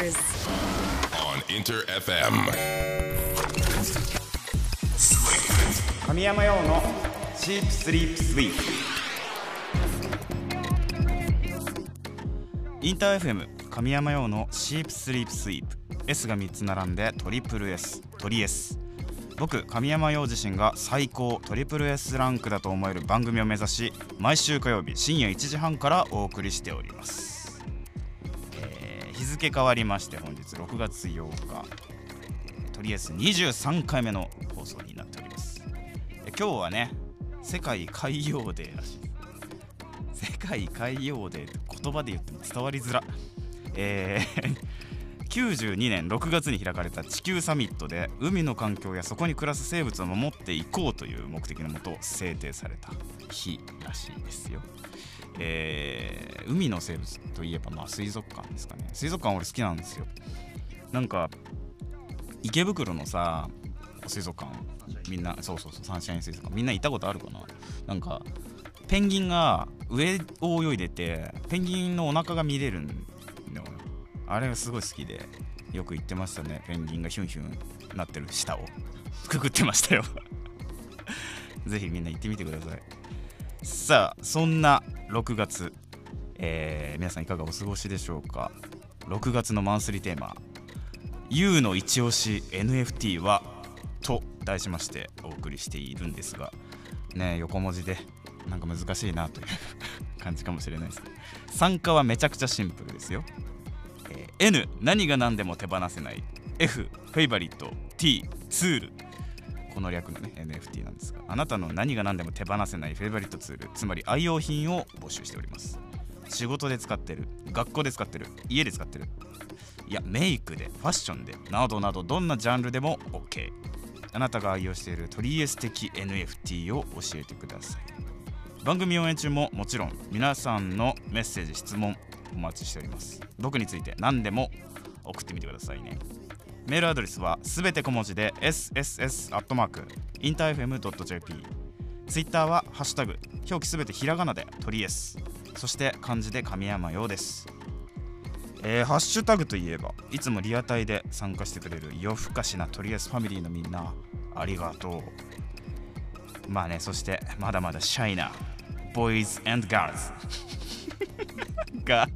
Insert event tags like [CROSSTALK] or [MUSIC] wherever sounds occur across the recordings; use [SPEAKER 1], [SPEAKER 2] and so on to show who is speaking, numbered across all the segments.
[SPEAKER 1] Masters.
[SPEAKER 2] On Inter FM.
[SPEAKER 3] 神山用のシープスリープスイープインター FM 神山用のシープスリープスイープ。S が3つ並んでトリプル S トリ S 僕神山陽自身が最高トリプル S ランクだと思える番組を目指し毎週火曜日深夜1時半からお送りしております、えー日付変わりまして本日6月8日。とりあえず23回目の放送になっております。え今日はね世界海洋デーらしい。世界海洋デーって言葉で言っても伝わりづら。えー [LAUGHS] 92年6月に開かれた地球サミットで海の環境やそこに暮らす生物を守っていこうという目的のもと制定された日らしいですよ。えー海の生物といえばまあ水族館ですかね。水族館俺好きなんですよ。なんか池袋のさ水族館みんなそうそうそうサンシャイン水族館みんな行ったことあるかな。なんかペンギンが上を泳いでてペンギンのお腹が見れるんだよ。あれがすごい好きでよく行ってましたね。ペンギンがヒュンヒュンなってる下を。くぐってましたよ。[LAUGHS] ぜひみんな行ってみてください。さあそんな6月、えー皆さんいかがお過ごしでしょうか？6月のマンスリーテーマ「U の一押し NFT は?」と題しましてお送りしているんですがね横文字でなんか難しいなという [LAUGHS] 感じかもしれないです参加はめちゃくちゃシンプルですよ、えー N 何が何でも手放せない。F フェイバリット。T ツール。この略のね NFT なんですがあなたの何が何でも手放せないフェイバリットツールつまり愛用品を募集しております。仕事で使ってる学校で使ってる家で使ってるいやメイクでファッションでなどなどどんなジャンルでも OK あなたが愛用しているトリエス的 NFT を教えてください。番組応援中ももちろん皆さんのメッセージ質問お待ちしております。僕について何でも送ってみてくださいね。メールアドレスはすべて小文字で sss.interfm.jp ツイッターはハッシュタグ表記すべてひらがなでトリエス。そして漢字で神山用です。えーハッシュタグといえばいつもリアタイで参加してくれる夜更かしなトリエスファミリーのみんなありがとう。まあねそしてまだまだシャイなボーイズガールズ。[LAUGHS] が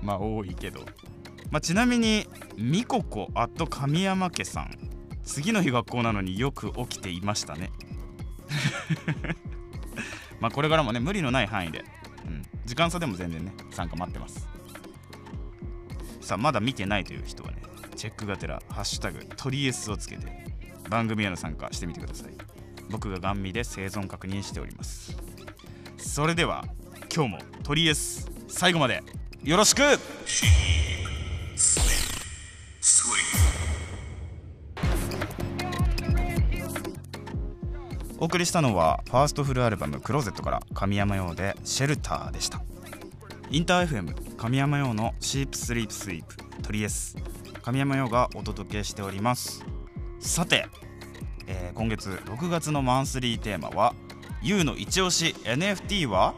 [SPEAKER 3] まあ多いけど。まあ、ちなみにみここあと神山家さん。次の日学校なのによく起きていましたね。[LAUGHS] まあこれからもね無理のない範囲で、うん、時間差でも全然ね参加待ってます。さあまだ見てないという人はねチェックがてら「ハッシュタグトリエス」をつけて番組への参加してみてください。僕がガン見で生存確認しております。それでは今日もトリエス最後までよろしく!お送りしたのはファーストフルアルバム「クローゼット」から神山用で「シェルター」でした。インター FM 神山用のシープスリープスイープトリエス。神山用がお届けしております。さて、えー今月6月のマンスリーテーマは「YOU の一押し NFT は?」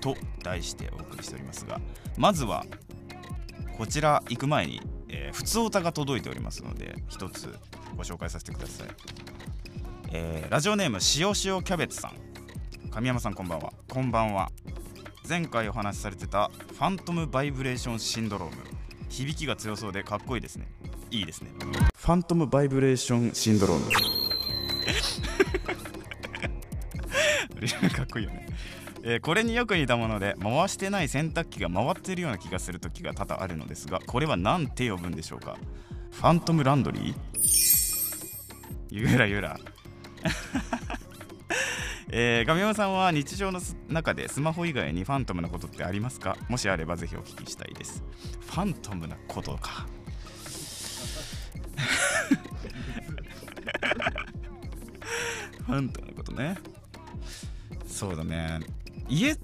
[SPEAKER 3] と題してお送りしておりますがまずはこちら行く前に、えー、普通歌が届いておりますので一つご紹介させてください。えーラジオネームしおしおキャベツさん。神山さんこんばんは。こんばんは。前回お話しされてたファントムバイブレーションシンドローム。響きが強そうでかっこいいですね。いいですね。ファントムバイブレーションシンドローム。かっこいいよね、[LAUGHS] えーこれによく似たもので回してない洗濯機が回ってるような気がする時が多々あるのですがこれは何て呼ぶんでしょうか。ファントムランドリー？[LAUGHS] ゆらゆら [LAUGHS] えー、神山さんは日常の中でスマホ以外にファントムなことってありますか？もしあればぜひお聞きしたいです。ファントムなことか。ファントムなことね。そうだね。家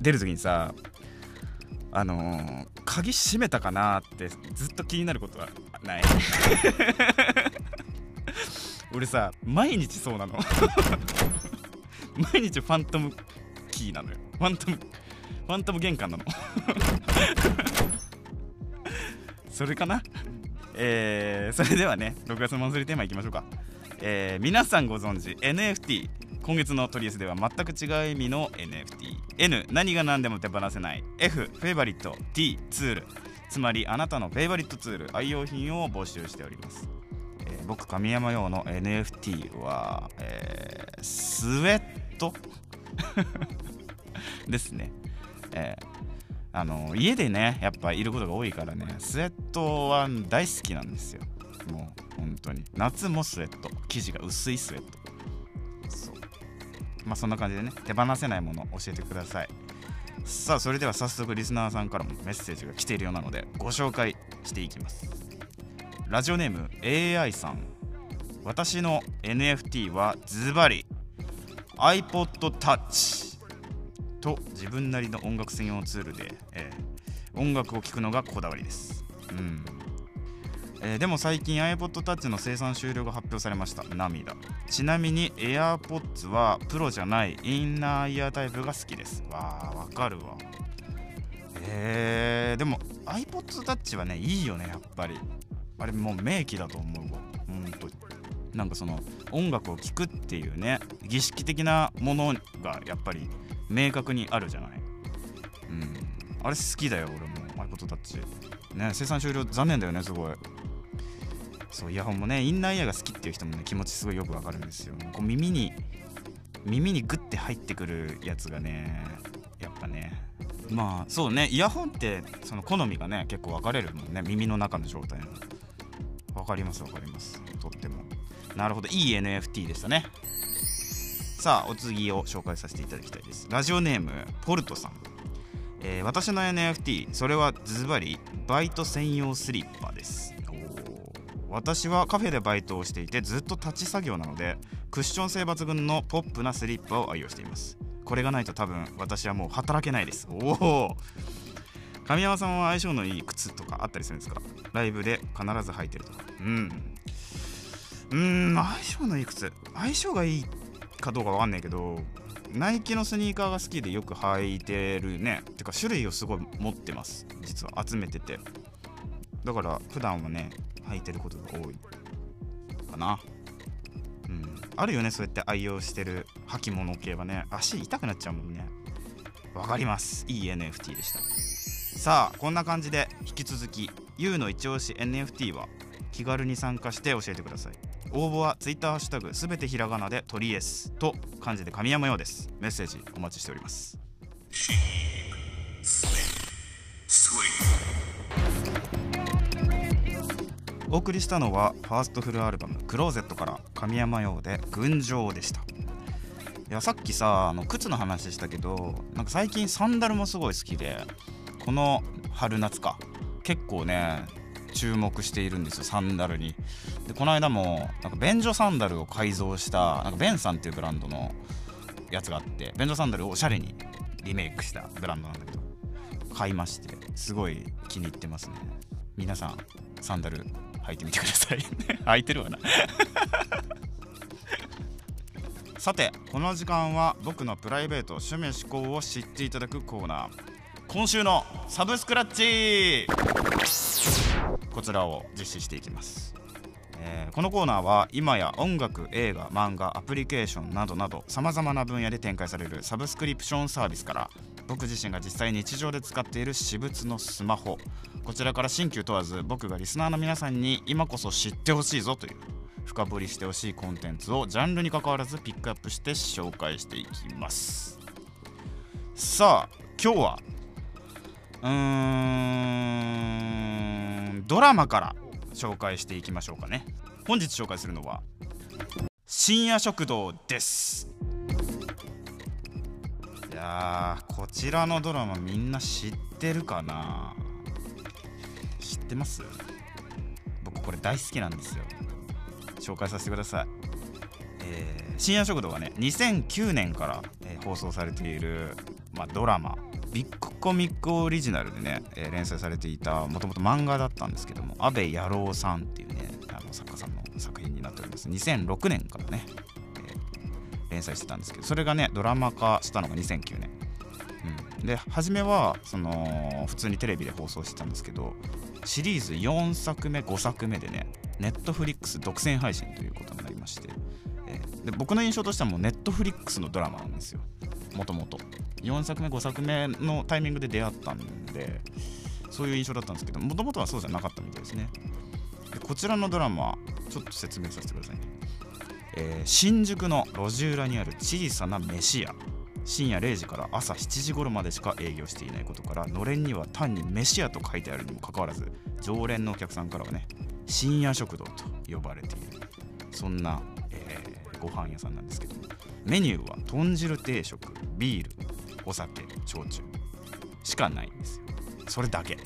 [SPEAKER 3] 出るときにさあのー鍵閉めたかなってずっと気になることはない。俺さ毎日そうなの。[LAUGHS] 毎日ファントムキーなのよ。ファントムファントム玄関なの。[LAUGHS] それかな？えー、それではね6月のマンスリーテーマいきましょうか、えー、皆さんご存知 NFT 今月のトリエスでは全く違う意味の NFT N 何が何でも手放せない。F フェイバリット。T ツール。つまりあなたのフェイバリットツール。愛用品を募集しております、僕神山用の NFT は、えースウェット？[LAUGHS] ですね、えーあの家でねやっぱいることが多いからねスウェットは大好きなんですよ。もう本当に。夏もスウェット。生地が薄いスウェット。そう。まあそんな感じでね手放せないもの教えてください。さあそれでは早速リスナーさんからもメッセージが来ているようなのでご紹介していきます。ラジオネーム AI さん。私の NFT はズバリ iPod Touch と自分なりの音楽専用ツールで、えー音楽を聴くのがこだわりです、うん。えーでも最近 iPod Touch の生産終了が発表されました。涙。ちなみに AirPods はプロじゃないインナーイヤータイプが好きです。わーわかるわ。えー、でも iPod Touch はねいいよねやっぱり。あれもう名機だと思うわ。本当に。なんかその音楽を聴くっていうね儀式的なものがやっぱり明確にあるじゃない。うん。あれ好きだよ俺も iPod Touch ね生産終了残念だよねすごい。そうイヤホンもねインナーイヤーが好きっていう人もね気持ちすごいよくわかるんですよ。こう耳に耳にグッて入ってくるやつがねやっぱね。まあそうねイヤホンってその好みがね結構分かれるもんね耳の中の状態の。かります分かります。とっても。なるほど。いい NFT でしたね。さあお次を紹介させていただきたいです。ラジオネームポルトさん、えー私の NFT それはズバリバイト専用スリッパです。私はカフェでバイトをしていてずっと立ち作業なのでクッション性抜群のポップなスリッパを愛用しています。これがないと多分私はもう働けないです。おお神山さんは相性のいい靴とかあったりするんですか？ライブで必ず履いてると。かうん。うん相性のいい靴相性がいいかどうかわかんないけどナイキのスニーカーが好きでよく履いてるね。てか種類をすごい持ってます。実は。集めてて。だから普段はね履いてることが多いかな。うん。あるよねそうやって愛用してる履物系はね。足痛くなっちゃうもんね。わかります。いい NFT でした。さあこんな感じで引き続き U の一押し NFT は気軽に参加して教えてください。応募は Twitter ハッシュタグすべてひらがなでトリエスと漢字で神山用です。メッセージお待ちしております。お送りしたのはファーストフルアルバム「クローゼット」から神山用で「群青」でした。いやさっきさあの靴の話したけどなんか最近サンダルもすごい好きでこの春夏か。結構ね注目しているんですよサンダルに。でこの間もなんか便所サンダルを改造したなんかベンさんっていうブランドのやつがあって便所サンダルをおしゃれにリメイクしたブランドなんだけど買いましてすごい気に入ってますね。皆さんサンダル履いてみてください。[LAUGHS] 履いてるわな。[LAUGHS] さてこの時間は僕のプライベート趣味思考を知っていただくコーナー。今週のサブスクラッチ。こちらを実施していきます、えーこのコーナーは今や音楽映画漫画アプリケーションなどなどさまざまな分野で展開されるサブスクリプションサービスから僕自身が実際日常で使っている私物のスマホ。こちらから新旧問わず僕がリスナーの皆さんに今こそ知ってほしいぞという深掘りしてほしいコンテンツをジャンルに関わらずピックアップして紹介していきます。さあ今日はうーんドラマから紹介していきましょうかね。本日紹介するのは深夜食堂です。いやーこちらのドラマみんな知ってるかな？知ってます？僕これ大好きなんですよ。紹介させてください、えー深夜食堂はね2009年から、えー放送されている、まあ、ドラマ。ビッグコミックオリジナルでね、えー連載されていたもともと漫画だったんですけども阿部野郎さんっていうねあの作家さんの作品になっております。2006年からね、えー連載してたんですけどそれがねドラマ化したのが2009年、うん、で初めはその普通にテレビで放送してたんですけどシリーズ4作目5作目でねネットフリックス独占配信ということになりまして、えーで僕の印象としてはもうネットフリックスのドラマなんですよ。もともと。4作目5作目のタイミングで出会ったんでそういう印象だったんですけどもともとはそうじゃなかったみたいですね。でこちらのドラマちょっと説明させてくださいね、えー新宿の路地裏にある小さな飯屋。深夜0時から朝7時頃までしか営業していないことからのれんには単に飯屋と書いてあるにもかかわらず常連のお客さんからはね深夜食堂と呼ばれている。そんな、えーご飯屋さんなんですけども。メニューは豚汁定食ビールお酒焼酎。しかないんですよ。それだけ。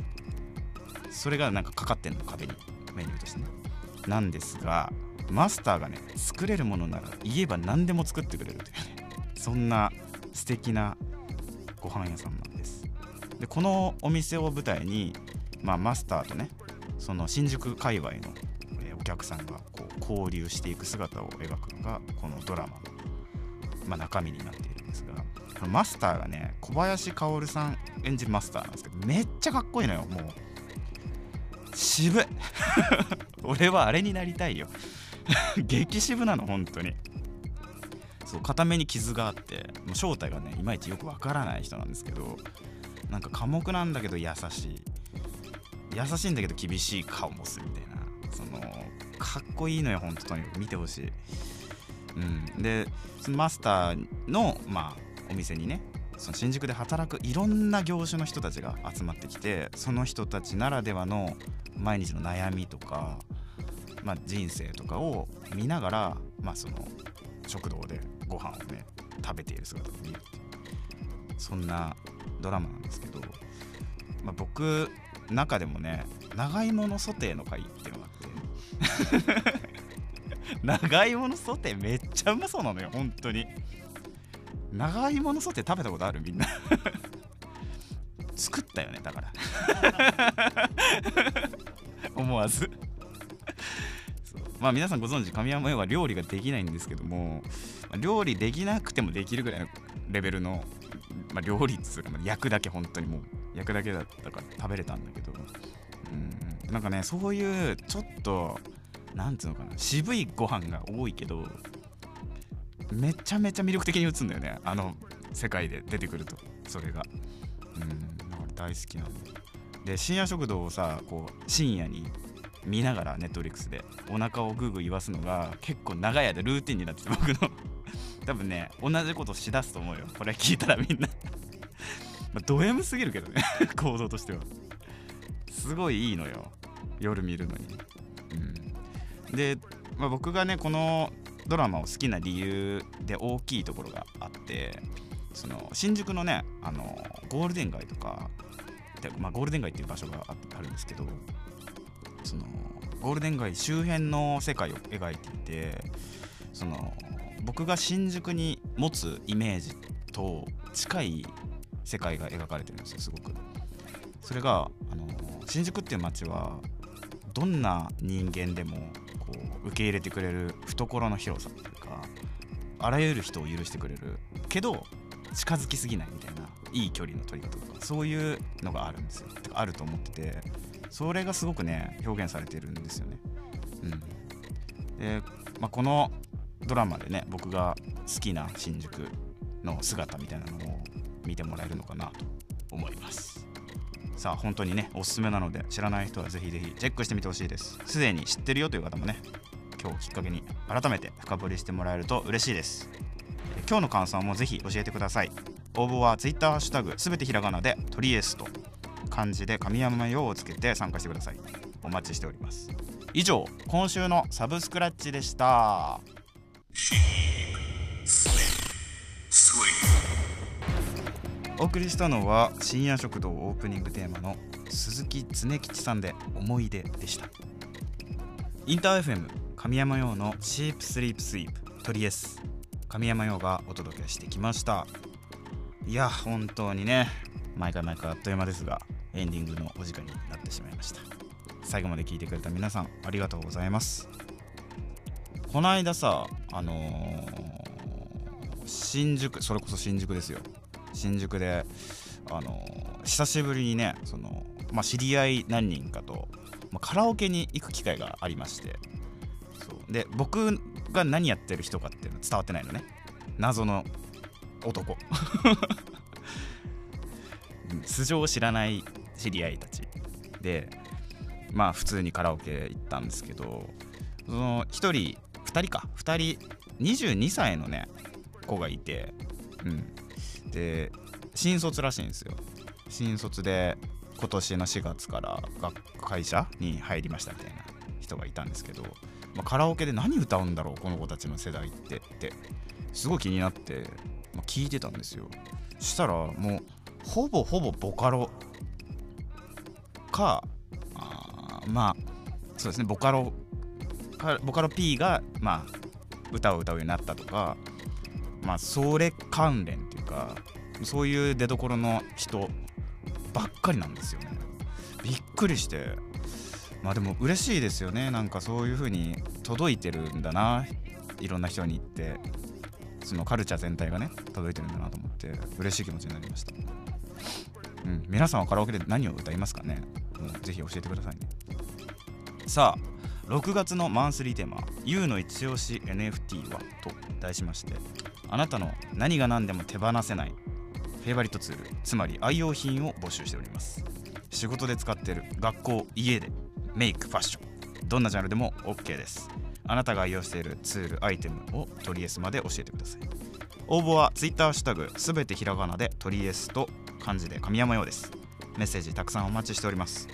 [SPEAKER 3] それがなんかかかってんの壁に。メニューとして。ねなんですがマスターがね作れるものなら言えば何でも作ってくれるというね。そんな素敵なご飯屋さんなんです。でこのお店を舞台に、まあ、マスターとねその新宿界隈の、お客さんがこう交流していく姿を描くのがこのドラマ、まあ、中身になっているんですがこのマスターがね小林薫さん演じるマスターなんですけどめっちゃかっこいいのよもう。渋い [LAUGHS] 俺はあれになりたいよ。[LAUGHS] 激渋なの本当に。そう片目に傷があってもう正体がねいまいちよくわからない人なんですけどなんか寡黙なんだけど優しい。優しいんだけど厳しい顔もするみたいな。そのかっこいいのよ本当とに見てほしい、うん、でそのマスターのまあお店にねその新宿で働くいろんな業種の人たちが集まってきてその人たちならではの毎日の悩みとか、まあ、人生とかを見ながら、まあ、その食堂でご飯をね食べている姿を見る。そんなドラマなんですけど、まあ、僕中でもね長芋のソテーの回っていうのがあって長芋のソテーめっちゃうまそうなのよ本当に。長芋のソテー食べたことあるみんな。作ったよねだから。[LAUGHS] 思わず。まあ皆さんご存知神山用は料理ができないんですけども料理できなくてもできるぐらいのレベルの、まあ、料理っつうか焼くだけ本当にもう焼くだけだったから食べれたんだけど。うん。なんかねそういうちょっとなんつうのかな渋いご飯が多いけどめちゃめちゃ魅力的に映るんだよねあの世界で出てくるとそれが。うん大好きなんでで深夜食堂をさこう深夜に見ながらネットリックスでお腹をグーグー言わすのが結構長い間ルーティンになってて僕の。[LAUGHS] 多分ね同じことしだすと思うよ。これ聞いたらみんな。[LAUGHS] まド M すぎるけどね行動としては。すごいいいのよ。夜見るのに、で、まあ、僕がねこのドラマを好きな理由で大きいところがあってその新宿のねあのゴールデン街とかで、まあ、ゴールデン街っていう場所があるんですけどそのゴールデン街周辺の世界を描いていてその僕が新宿に持つイメージと近い世界が描かれてるんですよすごく。それがあの新宿っていう街はどんな人間でも受け入れてくれる懐の広さというかあらゆる人を許してくれるけど近づきすぎないみたいないい距離の取り方とかそういうのがあるんですよあると思っててそれがすごくね表現されてるんですよね。うん、で、まあ、このドラマでね僕が好きな新宿の姿みたいなのを見てもらえるのかなと思います。さあ本当にねおすすめなので知らない人はぜひぜひチェックしてみてほしいですすでに知ってるよという方もね今日きっかけに改めて深掘りしてもらえると嬉しいです。今日の感想もぜひ教えてください。応募は Twitter ハッシュタグすべてひらがなでトリエスト漢字で神山用をつけて参加してください。お待ちしております。以上今週のサブスクラッチでした。お送りしたのは深夜食堂オープニングテーマの鈴木恒吉さんで思い出でした。インター FM 神山用のシープスリープスイープトリエス神山用がお届けしてきました。いや本当にね毎回毎回あっという間ですがエンディングのお時間になってしまいました。最後まで聞いてくれた皆さんありがとうございます。この間さあのー新宿それこそ新宿ですよ。新宿であの久しぶりにねその、まあ、知り合い何人かと、まあ、カラオケに行く機会がありまして。で僕が何やってる人かっていうの伝わってないのね。謎の男。[LAUGHS] 素性を知らない知り合いたち。でまあ普通にカラオケ行ったんですけどその1人2人か。2人22歳のね子がいて、うん、で新卒らしいんですよ。新卒で今年の4月から学会社に入りましたみたいな人がいたんですけど、まあ、カラオケで何歌うんだろうこの子たちの世代ってってすごい気になって、まあ、聞いてたんですよ。したらもうほぼほぼボカロ。かあーまあそうですねボカロ。ボカロ P がまあ歌を歌うようになったとかまあそれ関連っていうかそういう出どころの人ばっかりなんですよね。びっくりしてまあでも嬉しいですよね。なんかそういう風に届いてるんだな。いろんな人に言って。そのカルチャー全体がね届いてるんだなと思って。嬉しい気持ちになりました。うん。皆さんはカラオケで何を歌いますかね、うん、ぜひ教えてくださいね。さあ6月のマンスリーテーマ「YOU の一押し NFT は?」と題しましてあなたの何が何でも手放せないフェイバリットツールつまり愛用品を募集しております。仕事で使ってる学校家でメイクファッションどんなジャンルでも OK です。あなたが愛用しているツールアイテムをトリエスまで教えてください。応募は Twitter ハッシュタグすべてひらがなでトリエスと漢字で神山用です。メッセージたくさんお待ちしております。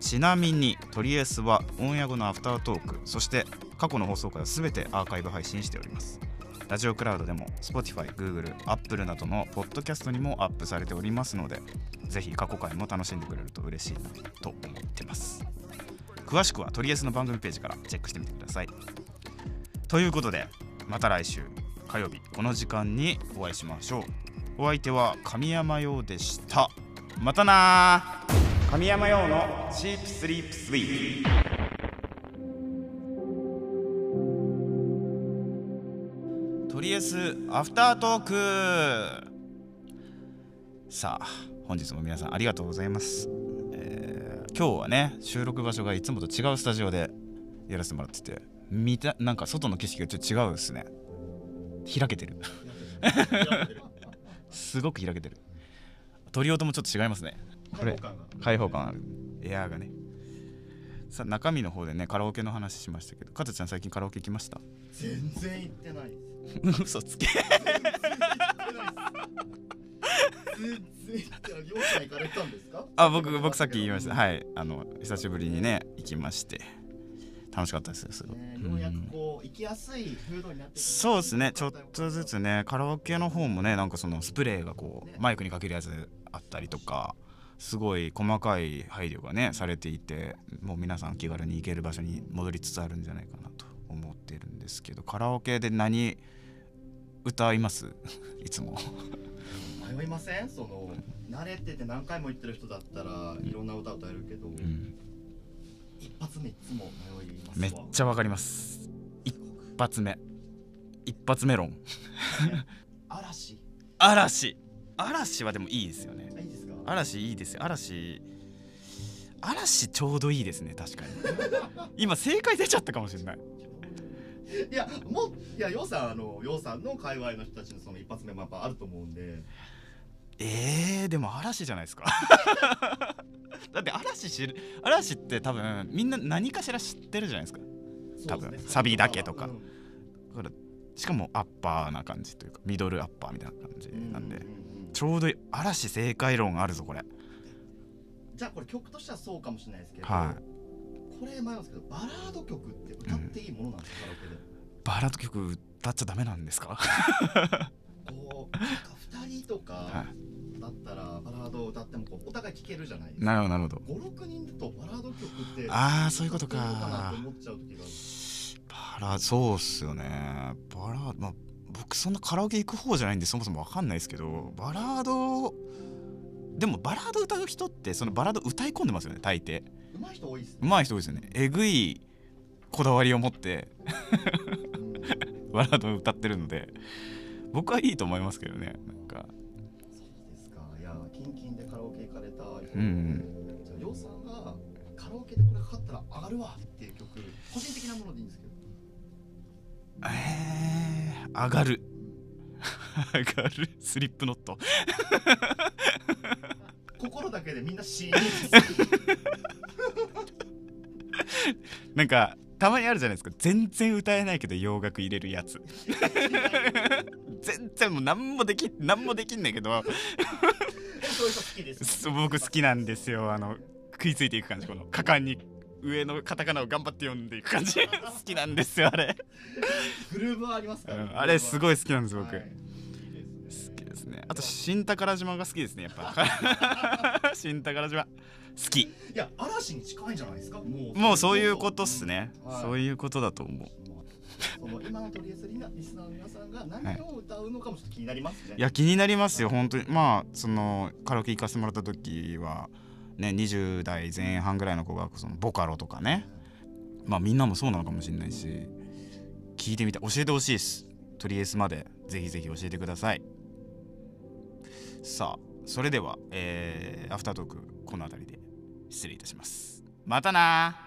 [SPEAKER 3] ちなみにトリエスはオンエア後のアフタートークそして過去の放送回は全てアーカイブ配信しております。ラジオクラウドでも Spotify、Google、Apple などのポッドキャストにもアップされておりますのでぜひ過去回も楽しんでくれると嬉しいなと思ってます。詳しくはトリエスの番組ページからチェックしてみてください。ということでまた来週火曜日この時間にお会いしましょう。お相手は神山陽でした。またなー。神山陽のチープスリープスイープ。とりあえずアフタートーク。さあ本日も皆さんありがとうございます、今日はね収録場所がいつもと違うスタジオでやらせてもらってて見たなんか外の景色がちょっと違うですね。開けてる。[LAUGHS] すごく開けてる。鳥音もちょっと違いますね。これ開放感ある。エアーがね。さあ中身の方でねカラオケの話しましたけどかたちゃん最近カラオケ行きました？
[SPEAKER 1] 全然行ってない。で [LAUGHS] す
[SPEAKER 3] 嘘つけ
[SPEAKER 1] かれたんですか？
[SPEAKER 3] あ僕僕さっき言いました。はい。あの久しぶりにね行きまして。楽しかったですよすごい、
[SPEAKER 1] ねようやくこう行きやすい風土になって
[SPEAKER 3] そうですね。ちょっとずつねカラオケの方もねなんかそのスプレーがこうマイクにかけるやつあったりとかすごい細かい配慮がねされていてもう皆さん気軽に行ける場所に戻りつつあるんじゃないかなと思ってるんですけどカラオケで何歌います？[LAUGHS] いつも
[SPEAKER 1] 迷いません？その慣れてて何回も行ってる人だったらいろんな歌歌えるけど、
[SPEAKER 3] うん。
[SPEAKER 1] 一発目いつも迷いますわ。
[SPEAKER 3] めっちゃわかります。一発目。一発メロン
[SPEAKER 1] 嵐。
[SPEAKER 3] 嵐。嵐はでもいいですよね。
[SPEAKER 1] あいいですか？
[SPEAKER 3] 嵐いいですよ。嵐。嵐ちょうどいいですね確かに。今正解出ちゃったかもしれない [LAUGHS]
[SPEAKER 1] いやもういやようさんあのようさんの界隈の人たちのその一発目もやっぱあると思うんで。
[SPEAKER 3] えー、でも嵐じゃないですか。[LAUGHS] だって嵐知る嵐って多分みんな何かしら知ってるじゃないですか。多分サビだけとか。
[SPEAKER 1] うん。
[SPEAKER 3] だからしかもアッパーな感じというかミドルアッパーみたいな感じなんで、ちょうど嵐正解論あるぞこれ。
[SPEAKER 1] じゃあこれ曲としてはそうかもしれないですけど、
[SPEAKER 3] はい。
[SPEAKER 1] これ迷うんですけどバラード曲って歌っていいものなんですか、カラオケで
[SPEAKER 3] バラード曲歌っちゃダメなんですか？
[SPEAKER 1] こうなんか2人とか
[SPEAKER 3] は
[SPEAKER 1] だったらバラードを歌ってもこうお互い聴けるじゃないですか。
[SPEAKER 3] なるほどなるほど。
[SPEAKER 1] 56人だとバラード曲って
[SPEAKER 3] あーそういうことか。バラそうっすよね。バラまあ僕そんなカラオケ行く方じゃないんでそもそも分かんないですけどバラードでもバラード歌う人ってそのバラード歌い込んでますよね大抵。
[SPEAKER 1] 上手い人多いっす
[SPEAKER 3] 上手い人多いですよね。えぐいこだわりを持って。
[SPEAKER 1] うん
[SPEAKER 3] バラードを歌ってるので僕はいいと思いますけどねなんか。
[SPEAKER 1] そうですか。いや気キンキンでカラオケ行かれた人
[SPEAKER 3] うん。
[SPEAKER 1] うさんがカラオケでこれかかったら上がるわっていう曲個人的なものでいいんですけど。
[SPEAKER 3] えー、上がる。[LAUGHS] 上がる。スリップノット。
[SPEAKER 1] 心だけでみんなシーン
[SPEAKER 3] なんかたまにあるじゃないですか。全然歌えないけど洋楽入れるやつ。[LAUGHS] 全然もう何もできん何もできんねんけど。僕好きなんですよ。あの食いついていく感じ。この果敢に上のカタカナを頑張って読んでいく感じ。[LAUGHS] 好きなんですよあれ、
[SPEAKER 1] グルーヴはあります
[SPEAKER 3] う
[SPEAKER 1] から、
[SPEAKER 3] んあれすごい好きなんです僕、
[SPEAKER 1] はい
[SPEAKER 3] あと新宝島が好きですねやっぱ。[LAUGHS] 新宝島。好き。
[SPEAKER 1] いや嵐に近いんじゃないですか？もう
[SPEAKER 3] もうそういうことっすね、
[SPEAKER 1] はい。
[SPEAKER 3] そういうことだと思う。
[SPEAKER 1] その今のトリエスリナリスナーの皆さんが何を歌うのかもちょっと気になりますね、
[SPEAKER 3] いや気になりますよ本当に。まあそのカラオケ行かせてもらった時はね20代前半ぐらいの子がそのボカロとかね。まあみんなもそうなのかもしれないし聞いてみた教えてほしいです。とりあえずまでぜひぜひ教えてくださいさあそれでは、えーアフタートークこの辺りで失礼いたします。またな